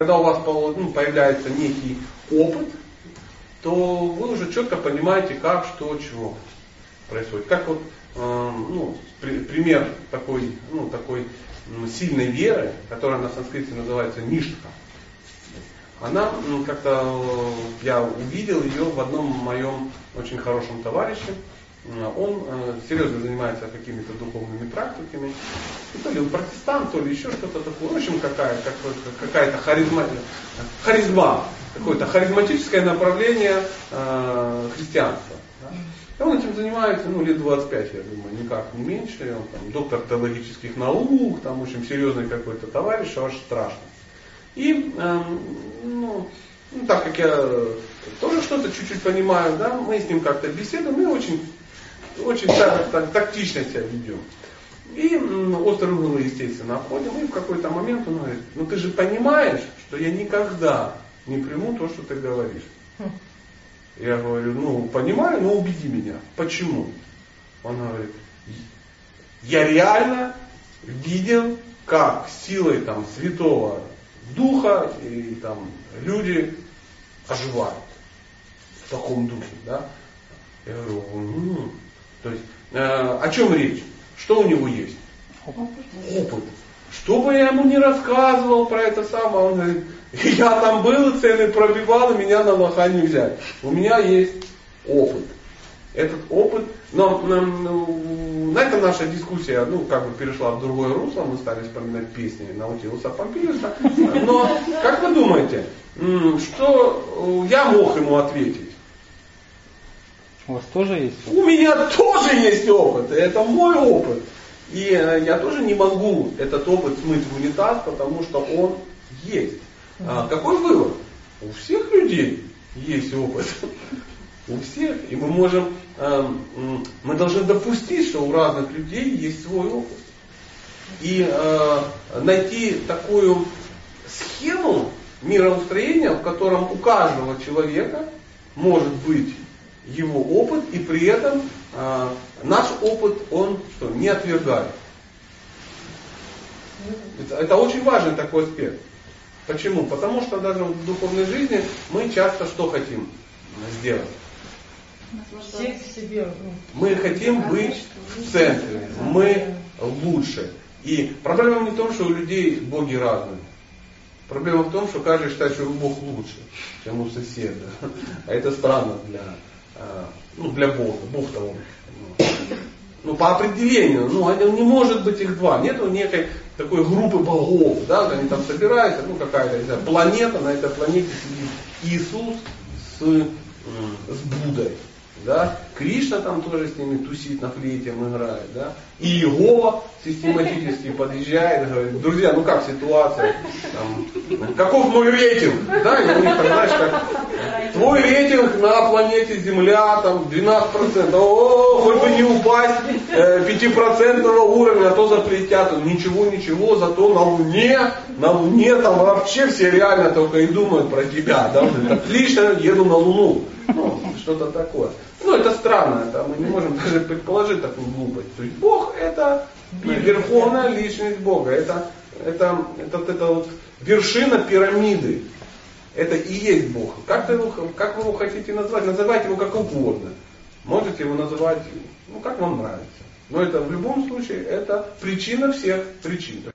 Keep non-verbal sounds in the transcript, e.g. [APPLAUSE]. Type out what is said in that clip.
Когда у вас ну, появляется некий опыт, то вы уже четко понимаете, как, что, чего происходит. Как вот э, ну, при, пример такой, ну, такой сильной веры, которая на санскрите называется ништха. Она ну, как-то э, я увидел ее в одном моем очень хорошем товарище. Он э, серьезно занимается какими-то духовными практиками. И то ли он протестант, то ли еще что-то такое. В общем, какая, как, какая-то харизма, харизма, какое-то харизматическое направление э, христианства. Да? И он этим занимается, ну, лет 25, я думаю, никак не меньше. Он там доктор теологических наук, там, в общем, серьезный какой-то товарищ, аж страшно. И, э, ну, ну, так как я тоже что-то чуть-чуть понимаю, да, мы с ним как-то беседуем, и очень, очень так, так, тактично себя ведем. И острые углы, естественно, обходим, и в какой-то момент он говорит, ну ты же понимаешь, что я никогда не приму то, что ты говоришь. Я говорю, ну понимаю, но убеди меня. Почему? Он говорит, я реально видел, как силой там святого духа, и там люди оживают в таком духе. Да? Я говорю, ну, о чем речь? Что у него есть? Опыт. Что бы я ему не рассказывал про это самое, он говорит, [LAUGHS] я там был, цены пробивал, и меня на лоха не взять. У меня есть опыт. Этот опыт, но, но, ну, на этом наша дискуссия, ну, как бы перешла в другое русло, мы стали вспоминать песни Наутилуса Помпилиуса. Но, как вы думаете, что я мог ему ответить? У вас тоже есть опыт? У меня тоже есть опыт, это мой опыт. И э, я тоже не могу этот опыт смыть в унитаз, потому что он есть. А какой вывод? У всех людей есть опыт у всех. И мы можем, эм, мы должны допустить, что у разных людей есть свой опыт. И э, найти такую схему мироустроения, в котором у каждого человека может быть его опыт, и при этом э, наш опыт он что, не отвергает. Это, это очень важный такой аспект. Почему? Потому что даже в духовной жизни мы часто что хотим сделать? Ну, мы хотим быть в центре, мы лучше. И проблема не в том, что у людей боги разные. Проблема в том, что каждый считает, что его Бог лучше, чем у соседа. [LAUGHS] А это странно для, ну, для Бога. Бог-то он. Ну, по определению, ну, не может быть их два. Нету некой такой группы богов, да, они там собираются, ну, какая-то, не знаю, планета, на этой планете сидит Иисус с, с Буддой. Да? Кришна там тоже с ними тусит, на флейте играет. Да? И его систематически подъезжает и говорит, друзья, ну как ситуация? Там, каков мой рейтинг? Да? И у них, знаешь, как, твой рейтинг на планете Земля там 12%. О, хоть бы не упасть э, 5% уровня, а то запретят. Ничего, ничего, зато на Луне, на Луне там вообще все реально только и думают про тебя. Да? Отлично, еду на Луну. Ну, что-то такое. Ну, это странно, это мы не можем даже предположить такую глупость. То есть Бог это верховная личность Бога. Это, это, это, это вот вершина пирамиды. Это и есть Бог. Как, его, как вы его хотите назвать? Называйте его как угодно. Можете его называть, ну, как вам нравится. Но это в любом случае, это причина всех причин.